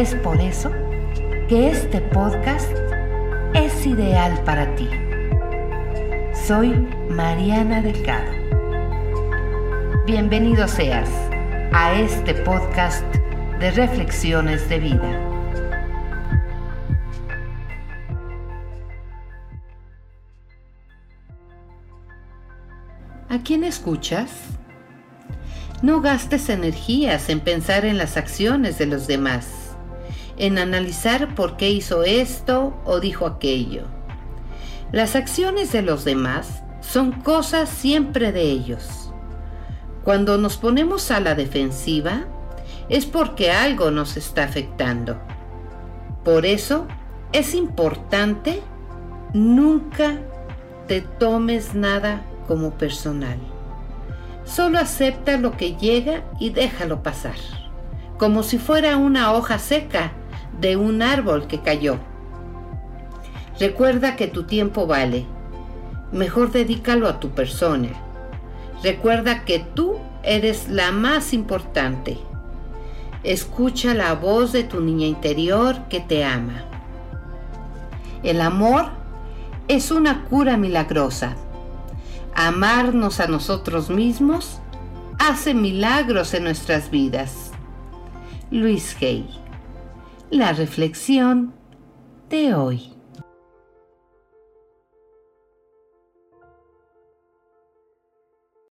Es por eso que este podcast es ideal para ti. Soy Mariana Delgado. Bienvenido seas a este podcast de reflexiones de vida. ¿A quién escuchas? No gastes energías en pensar en las acciones de los demás en analizar por qué hizo esto o dijo aquello. Las acciones de los demás son cosas siempre de ellos. Cuando nos ponemos a la defensiva es porque algo nos está afectando. Por eso es importante nunca te tomes nada como personal. Solo acepta lo que llega y déjalo pasar, como si fuera una hoja seca de un árbol que cayó. Recuerda que tu tiempo vale. Mejor dedícalo a tu persona. Recuerda que tú eres la más importante. Escucha la voz de tu niña interior que te ama. El amor es una cura milagrosa. Amarnos a nosotros mismos hace milagros en nuestras vidas. Luis Hay la reflexión de hoy.